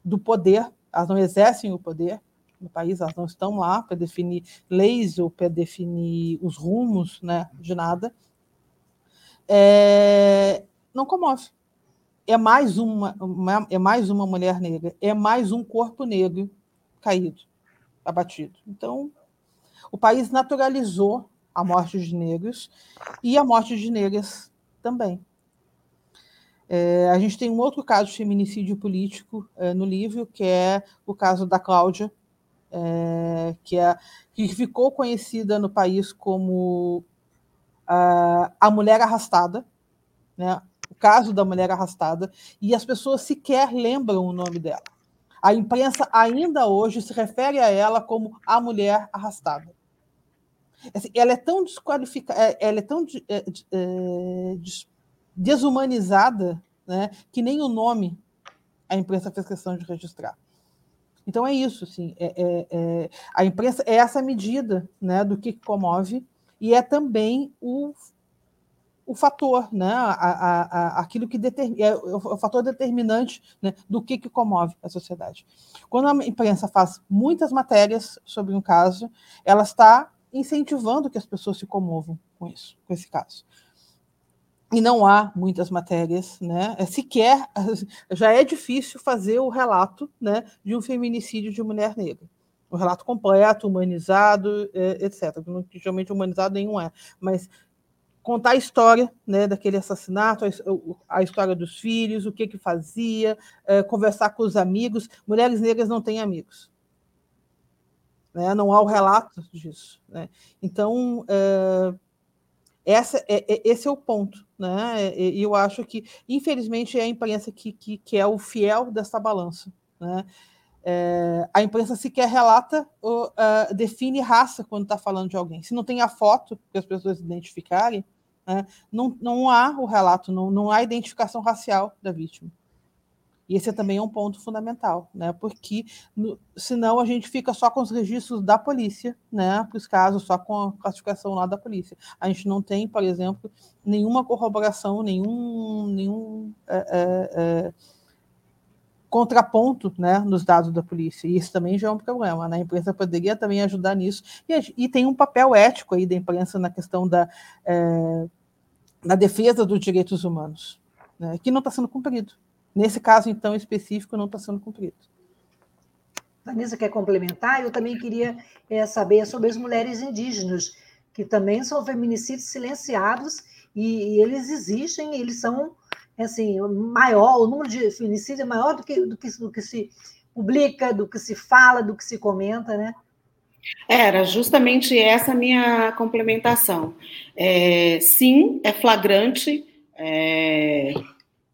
do poder, elas não exercem o poder no país, elas não estão lá para definir leis ou para definir os rumos né, de nada, não comove. É mais uma, uma, é mais uma mulher negra, é mais um corpo negro caído, abatido. Então, o país naturalizou a morte de negros e a morte de negras também. É, a gente tem um outro caso de feminicídio político é, no livro, que é o caso da Cláudia, é, que, é, que ficou conhecida no país como a, a mulher arrastada, né? o caso da mulher arrastada, e as pessoas sequer lembram o nome dela. A imprensa ainda hoje se refere a ela como a mulher arrastada. Assim, ela é tão desqualificada, é, ela é tão é, é, desumanizada né, que nem o nome a imprensa fez questão de registrar. Então é isso, é, é, é, a imprensa é essa medida né, do que comove e é também o o fator, né, a, a, a, aquilo que determina, é o fator determinante né, do que, que comove a sociedade. Quando a imprensa faz muitas matérias sobre um caso, ela está incentivando que as pessoas se comovam com isso, com esse caso. E não há muitas matérias, né? É, sequer já é difícil fazer o relato né, de um feminicídio de mulher negra o relato completo, humanizado, é, etc. Geralmente humanizado nenhum é, mas contar a história né, daquele assassinato, a, história dos filhos, o que que fazia, é, conversar com os amigos. Mulheres negras não têm amigos. Né? Não há o relato disso. Né? Então, é, essa, é, é esse é o ponto. Né? E eu acho que, infelizmente, é a imprensa que, que, que é o fiel dessa balança. Né? É, a imprensa sequer relata ou uh, define raça quando está falando de alguém. Se não tem a foto para as pessoas identificarem, né? Não, não há o relato, não, não há identificação racial da vítima. E esse também é um ponto fundamental, né? porque no, senão a gente fica só com os registros da polícia, né? para os casos, só com a classificação lá da polícia. A gente não tem, por exemplo, nenhuma corroboração, nenhum, nenhum é, é, é, contraponto né, nos dados da polícia. E isso também já é um problema. Né? A imprensa poderia também ajudar nisso. E, e tem um papel ético aí da imprensa na questão da é, na defesa dos direitos humanos, né, que não está sendo cumprido. Nesse caso, então, específico, não está sendo cumprido.
Vanessa quer complementar? Eu também queria é, saber sobre as mulheres indígenas, que também são feminicídios silenciados e, e eles existem, eles são assim maior, o número de feminicídios é maior do que, do que, do que se publica, do que se fala, do que se comenta, né?
Era justamente essa minha complementação. É, sim, é flagrante é,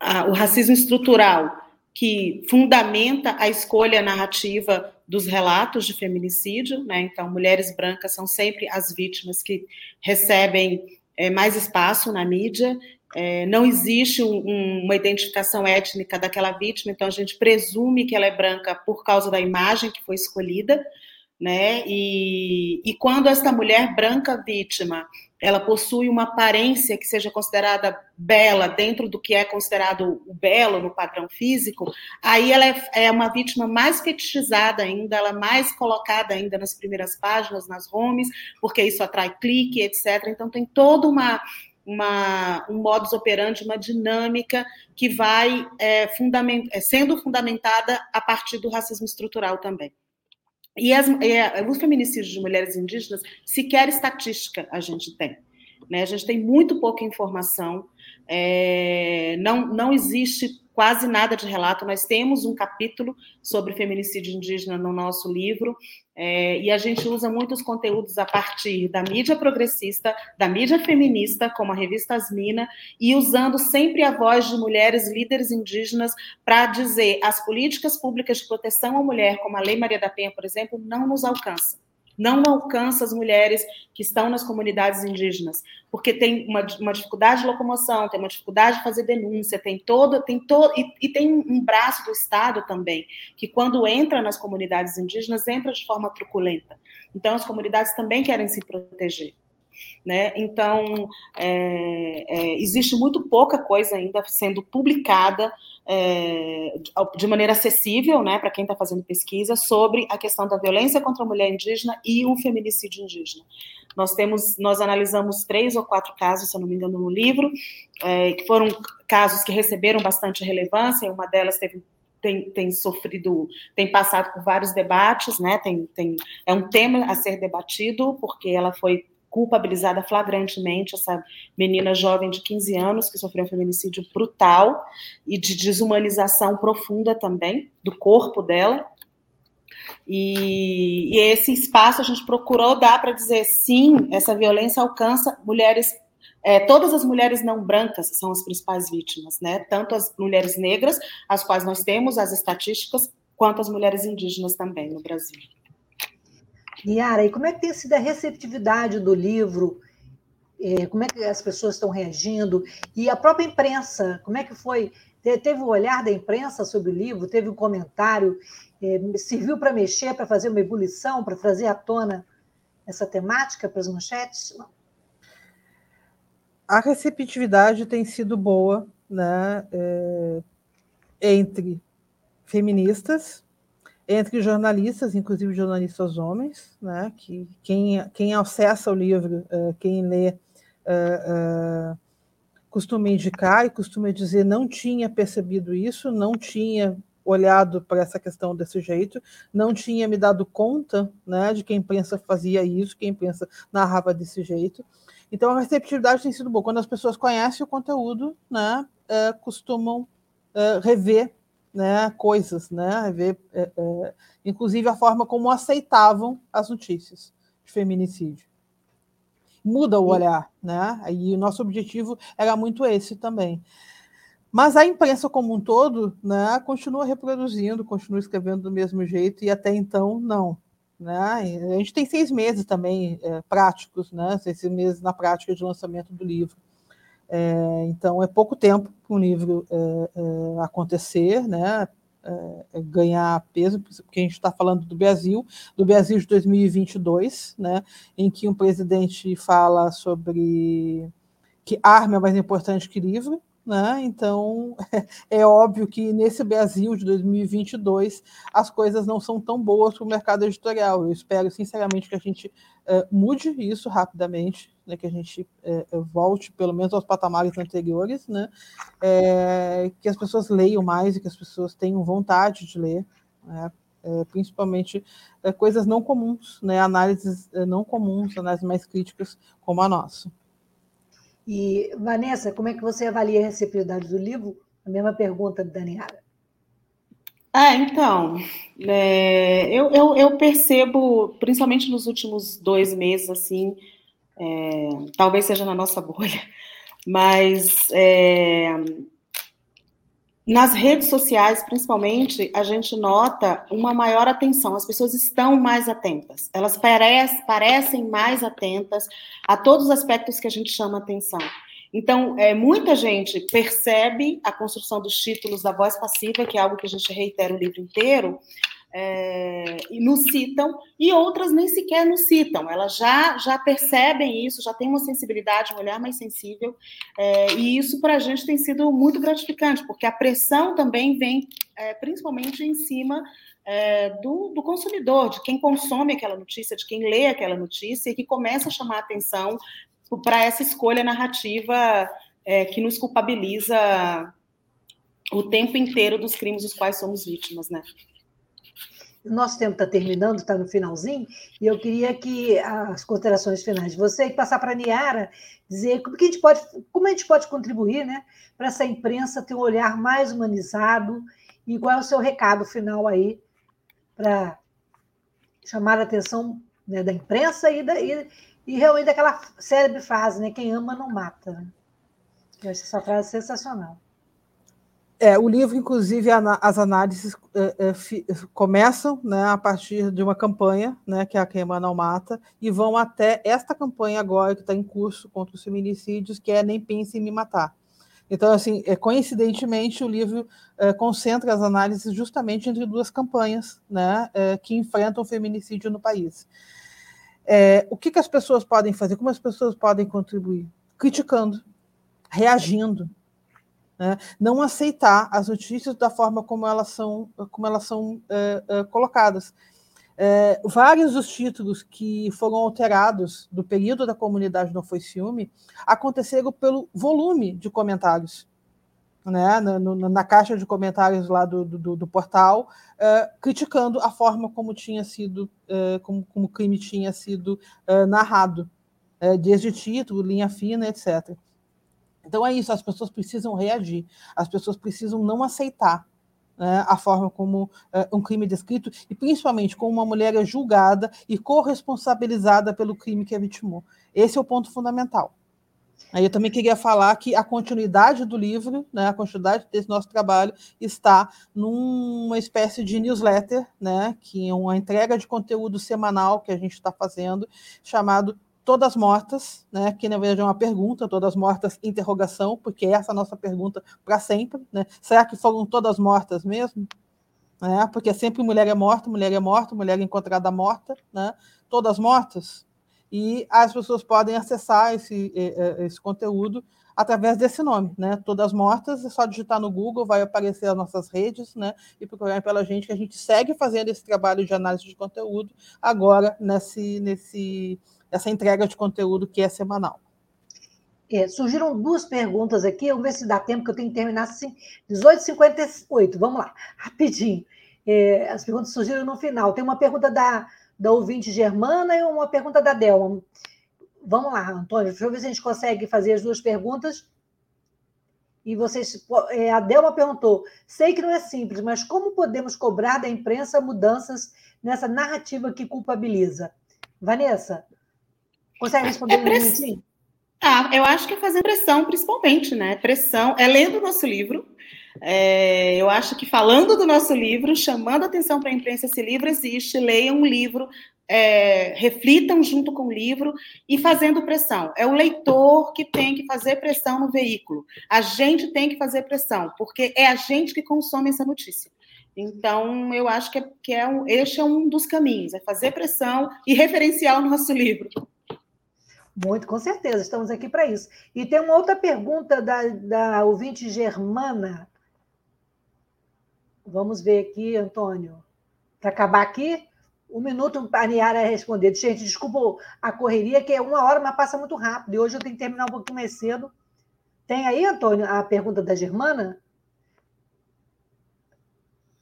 a, o racismo estrutural que fundamenta a escolha narrativa dos relatos de feminicídio, né? Então, mulheres brancas são sempre as vítimas que recebem é, mais espaço na mídia. É, não existe um, um, uma identificação étnica daquela vítima, então a gente presume que ela é branca por causa da imagem que foi escolhida, né? E, e quando esta mulher branca vítima ela possui uma aparência que seja considerada bela dentro do que é considerado o belo no padrão físico, aí ela é, é uma vítima mais fetichizada ainda, ela é mais colocada ainda nas primeiras páginas, nas homes, porque isso atrai clique, etc. Então tem toda uma uma, um modus operandi, uma dinâmica que vai é, fundament, é, sendo fundamentada a partir do racismo estrutural também. E, as, e o feminicídio de mulheres indígenas, sequer estatística a gente tem. Né? A gente tem muito pouca informação, é, não, não existe quase nada de relato. Nós temos um capítulo sobre feminicídio indígena no nosso livro, é, e a gente usa muitos conteúdos a partir da mídia progressista, da mídia feminista, como a revista Asmina, e usando sempre a voz de mulheres líderes indígenas para dizer as políticas públicas de proteção à mulher, como a Lei Maria da Penha, por exemplo, não nos alcançam não alcança as mulheres que estão nas comunidades indígenas, porque tem uma, uma dificuldade de locomoção, tem uma dificuldade de fazer denúncia, tem todo, tem todo e, e, tem um braço do Estado também, que quando entra nas comunidades indígenas, entra de forma truculenta. Então, as comunidades também querem se proteger. Né? Então, é, é, existe muito pouca coisa ainda sendo publicada é, de maneira acessível né, para quem está fazendo pesquisa sobre a questão da violência contra a mulher indígena e o feminicídio indígena. Nós temos, nós analisamos três ou quatro casos, se eu não me engano, no livro, é, que foram casos que receberam bastante relevância, e uma delas teve tem, tem, sofrido, tem passado por vários debates, né? Tem, tem, é um tema a ser debatido, porque ela foi culpabilizada flagrantemente, essa menina jovem de 15 anos que sofreu um feminicídio brutal e de desumanização profunda também do corpo dela. E, e esse espaço a gente procurou dar para dizer sim, essa violência alcança mulheres é, todas as mulheres não brancas são as principais vítimas, né? Tanto as mulheres negras, as quais nós temos as estatísticas, quanto as mulheres indígenas também no Brasil.
Yara, e como é que tem sido a receptividade do livro? É, como é que as pessoas estão reagindo? E a própria imprensa, como é que foi? Teve o olhar da imprensa sobre o livro? Teve um comentário? É, serviu para mexer, para fazer uma ebulição, para trazer à tona essa temática para as manchetes?
A receptividade tem sido boa né, é, entre feministas, entre jornalistas, inclusive jornalistas homens, né, que quem, quem acessa o livro, uh, quem lê, uh, uh, costuma indicar e costuma dizer não tinha percebido isso, não tinha olhado para essa questão desse jeito, não tinha me dado conta né, de que a imprensa fazia isso, que a imprensa narrava desse jeito. Então a receptividade tem sido boa. Quando as pessoas conhecem o conteúdo, né, costumam rever né, coisas, né, ver, é, é, inclusive a forma como aceitavam as notícias de feminicídio. Muda o olhar, né? E o nosso objetivo era muito esse também. Mas a imprensa como um todo, né, continua reproduzindo, continua escrevendo do mesmo jeito e até então não. Né? A gente tem seis meses também é, práticos, né? seis meses na prática de lançamento do livro. É, então, é pouco tempo para um livro é, é, acontecer, né? É, é, ganhar peso, porque a gente está falando do Brasil, do Brasil de 2022, né? em que um presidente fala sobre que arma é mais importante que livro, né? Então, é óbvio que nesse Brasil de 2022 as coisas não são tão boas para o mercado editorial. Eu espero, sinceramente, que a gente uh, mude isso rapidamente, né? que a gente uh, volte pelo menos aos patamares anteriores, né? É, que as pessoas leiam mais e que as pessoas tenham vontade de ler, é, principalmente é, coisas não comuns, né? análises não comuns, análises mais críticas como a nossa.
E, Vanessa, como é que você avalia a receptividade do livro? A mesma pergunta da Daniela.
Ah, então, é, eu, eu, eu, percebo, principalmente nos últimos dois meses, assim, é, talvez seja na nossa bolha, mas é, nas redes sociais, principalmente, a gente nota uma maior atenção. As pessoas estão mais atentas. Elas parecem, mais atentas a todos os aspectos que a gente chama atenção. Então, é, muita gente percebe a construção dos títulos da voz passiva, que é algo que a gente reitera o livro inteiro, é, nos citam, e outras nem sequer nos citam, elas já, já percebem isso, já têm uma sensibilidade, um olhar mais sensível, é, e isso para a gente tem sido muito gratificante, porque a pressão também vem é, principalmente em cima é, do, do, consumidor, de quem consome aquela notícia, de quem lê aquela notícia, e que começa a chamar a atenção para essa escolha narrativa é, que nos culpabiliza o tempo inteiro dos crimes dos quais somos vítimas, né?
Nosso tempo está terminando, está no finalzinho, e eu queria que as considerações finais de você e passar para a Niara dizer como, que a gente pode, como a gente pode contribuir né, para essa imprensa ter um olhar mais humanizado e qual é o seu recado final aí para chamar a atenção né, da imprensa e, da, e, e, realmente daquela célebre frase, né? Quem ama não mata. Né? Eu acho essa frase sensacional.
É, o livro, inclusive, as análises é, é, começam né, a partir de uma campanha, né, que é a Queima Não Mata, e vão até esta campanha agora que está em curso contra os feminicídios, que é Nem Pense em Me Matar. Então, assim, é, coincidentemente, o livro é, concentra as análises justamente entre duas campanhas né, que enfrentam o feminicídio no país. É, o que, que as pessoas podem fazer? Como as pessoas podem contribuir? Criticando, reagindo, né? Não aceitar as notícias da forma como elas são, como elas são é, é, colocadas. É, vários dos títulos que foram alterados do período da comunidade Não Foi Ciúme aconteceram pelo volume de comentários. Né, na, na, caixa de comentários lá do, do, do portal, é, criticando a forma como tinha sido, é, como, como o crime tinha sido é, narrado, desde título, linha fina, etc. Então é isso, as pessoas precisam reagir, as pessoas precisam não aceitar né, a forma como uh, um crime é descrito, e principalmente como uma mulher é julgada e corresponsabilizada pelo crime que a vitimou. Esse é o ponto fundamental. Aí eu também queria falar que a continuidade do livro, né, a continuidade desse nosso trabalho, está numa espécie de newsletter, né, que é uma entrega de conteúdo semanal que a gente está fazendo, chamado todas mortas, né? Que na verdade é uma pergunta, todas mortas, interrogação, porque essa é a nossa pergunta para sempre, né? Será que foram todas mortas mesmo? Né? Porque sempre mulher é morta, mulher é morta, mulher é encontrada morta, né? Todas mortas. E as pessoas podem acessar esse, esse conteúdo através desse nome, né? Todas mortas, é só digitar no Google, vai aparecer as nossas redes, né? E procurar pela gente que a gente segue fazendo esse trabalho de análise de conteúdo agora nesse nesse essa entrega de conteúdo que é semanal.
É, surgiram duas perguntas aqui, vamos ver se dá tempo, que eu tenho que terminar assim, 18h58, vamos lá, rapidinho. É, as perguntas surgiram no final. Tem uma pergunta da, da ouvinte Germana e uma pergunta da Delma. Vamos lá, Antônio, deixa eu ver se a gente consegue fazer as duas perguntas. E vocês, é, a Delma perguntou: sei que não é simples, mas como podemos cobrar da imprensa mudanças nessa narrativa que culpabiliza? Vanessa, Consegue responder é press... um
Ah, eu acho que é fazer pressão, principalmente, né? Pressão, é lendo o nosso livro. É, eu acho que falando do nosso livro, chamando atenção para a imprensa, esse livro existe, leiam um livro, é, reflitam junto com o livro e fazendo pressão. É o leitor que tem que fazer pressão no veículo. A gente tem que fazer pressão, porque é a gente que consome essa notícia. Então, eu acho que, é, que é um, este é um dos caminhos, é fazer pressão e referenciar o nosso livro.
Muito, com certeza, estamos aqui para isso. E tem uma outra pergunta da, da ouvinte Germana. Vamos ver aqui, Antônio. Para acabar aqui, um minuto para a Niara responder. Gente, desculpa a correria, que é uma hora, mas passa muito rápido. E hoje eu tenho que terminar um pouquinho mais cedo. Tem aí, Antônio, a pergunta da Germana?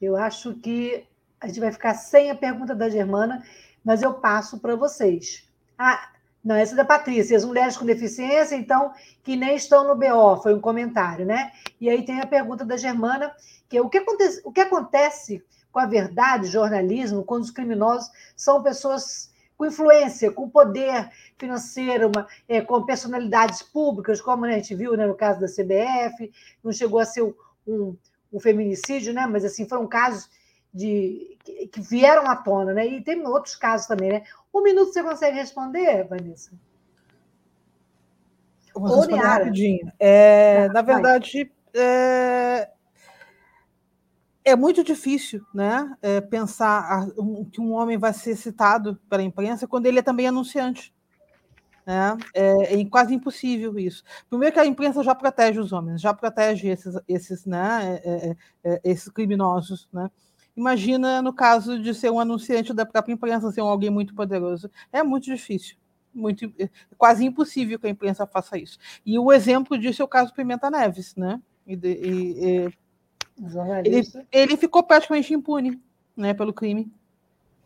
Eu acho que a gente vai ficar sem a pergunta da Germana, mas eu passo para vocês. Ah, não, essa é da Patrícia, as mulheres com deficiência, então, que nem estão no BO, foi um comentário, né? E aí tem a pergunta da Germana, que é o que acontece, o que acontece com a verdade, jornalismo, quando os criminosos são pessoas com influência, com poder financeiro, uma, é, com personalidades públicas, como a gente viu né, no caso da CBF, não chegou a ser um, o feminicídio, né? Mas assim, foram casos de que, vieram à tona, né? E tem outros casos também, né? Um minuto você consegue responder, Vanessa?
Eu vou responder rapidinho. É, tá, na verdade, é, é, muito difícil né, é, pensar a, um, que um homem vai ser citado pela imprensa quando ele é também anunciante. Né? É, é, quase impossível isso. Primeiro que a imprensa já protege os homens, já protege esses, esses, né, é, é esses criminosos. Né? Imagina no caso de ser um anunciante da própria imprensa, ser um alguém muito poderoso. É muito difícil muito é quase impossível que a imprensa faça isso. E o exemplo disso é o caso Pimenta Neves, né? E, e, e ele, ele ficou praticamente impune, né, pelo crime.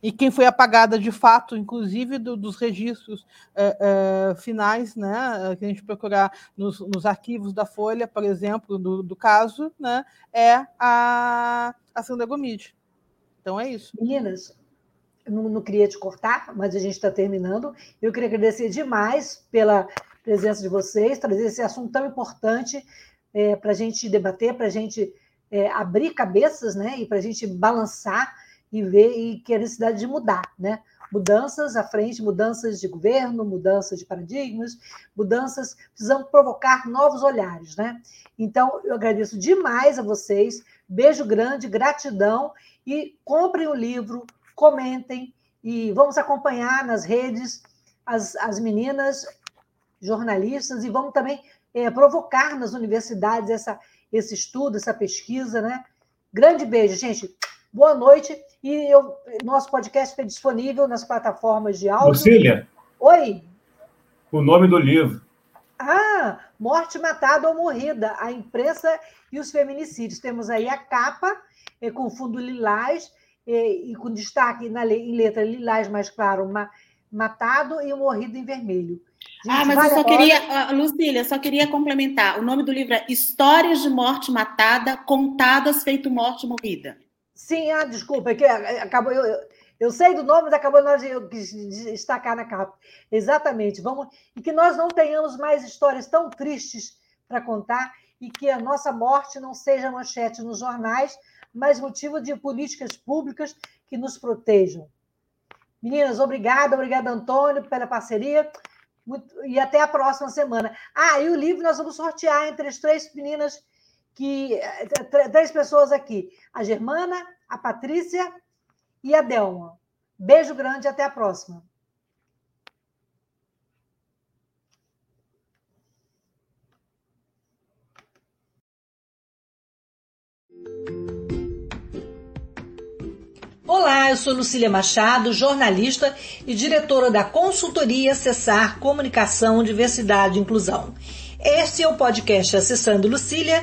E quem foi apagada de fato, inclusive do, dos registros é, é, finais, né, que a gente procurar nos, nos, arquivos da Folha, por exemplo, do, do caso, né, é a, a Sandra Gomide. Então é isso.
Meninas, não, não queria te cortar, mas a gente está terminando. Eu queria agradecer demais pela presença de vocês, trazer esse assunto tão importante é, para a gente debater, para a gente é, abrir cabeças, né? E para a gente balançar e ver e que a necessidade de mudar, né? Mudanças à frente, mudanças de governo, mudanças de paradigmas, mudanças precisamos provocar novos olhares, né? Então, eu agradeço demais a vocês, beijo grande, gratidão e comprem o livro, comentem e vamos acompanhar nas redes as, as meninas jornalistas e vamos também é, provocar nas universidades essa, esse estudo, essa pesquisa, né? Grande beijo, gente. Boa noite. E eu, nosso podcast está disponível nas plataformas de áudio.
Lucília.
Oi.
O nome do livro.
Ah, Morte Matada ou Morrida, a imprensa e os feminicídios. Temos aí a capa é, com fundo lilás e, e com destaque na, em letra lilás mais claro, ma, matado e morrido em vermelho.
Gente, ah, mas eu só queria, Lucília, só queria complementar. O nome do livro é Histórias de Morte Matada, contadas feito morte morrida.
Sim, ah, desculpa, é que acabou. Eu, eu, eu sei do nome, mas acabou nós destacar na capa. Exatamente. Vamos e que nós não tenhamos mais histórias tão tristes para contar e que a nossa morte não seja manchete nos jornais, mas motivo de políticas públicas que nos protejam. Meninas, obrigada, obrigada, Antônio, pela parceria. Muito, e até a próxima semana. Ah, e o livro nós vamos sortear entre as três meninas que. Três pessoas aqui: a Germana, a Patrícia e a Delma. Beijo grande e até a próxima. Olá, eu sou Lucília Machado, jornalista e diretora da consultoria Acessar Comunicação, Diversidade e Inclusão. Este é o podcast Acessando Lucília,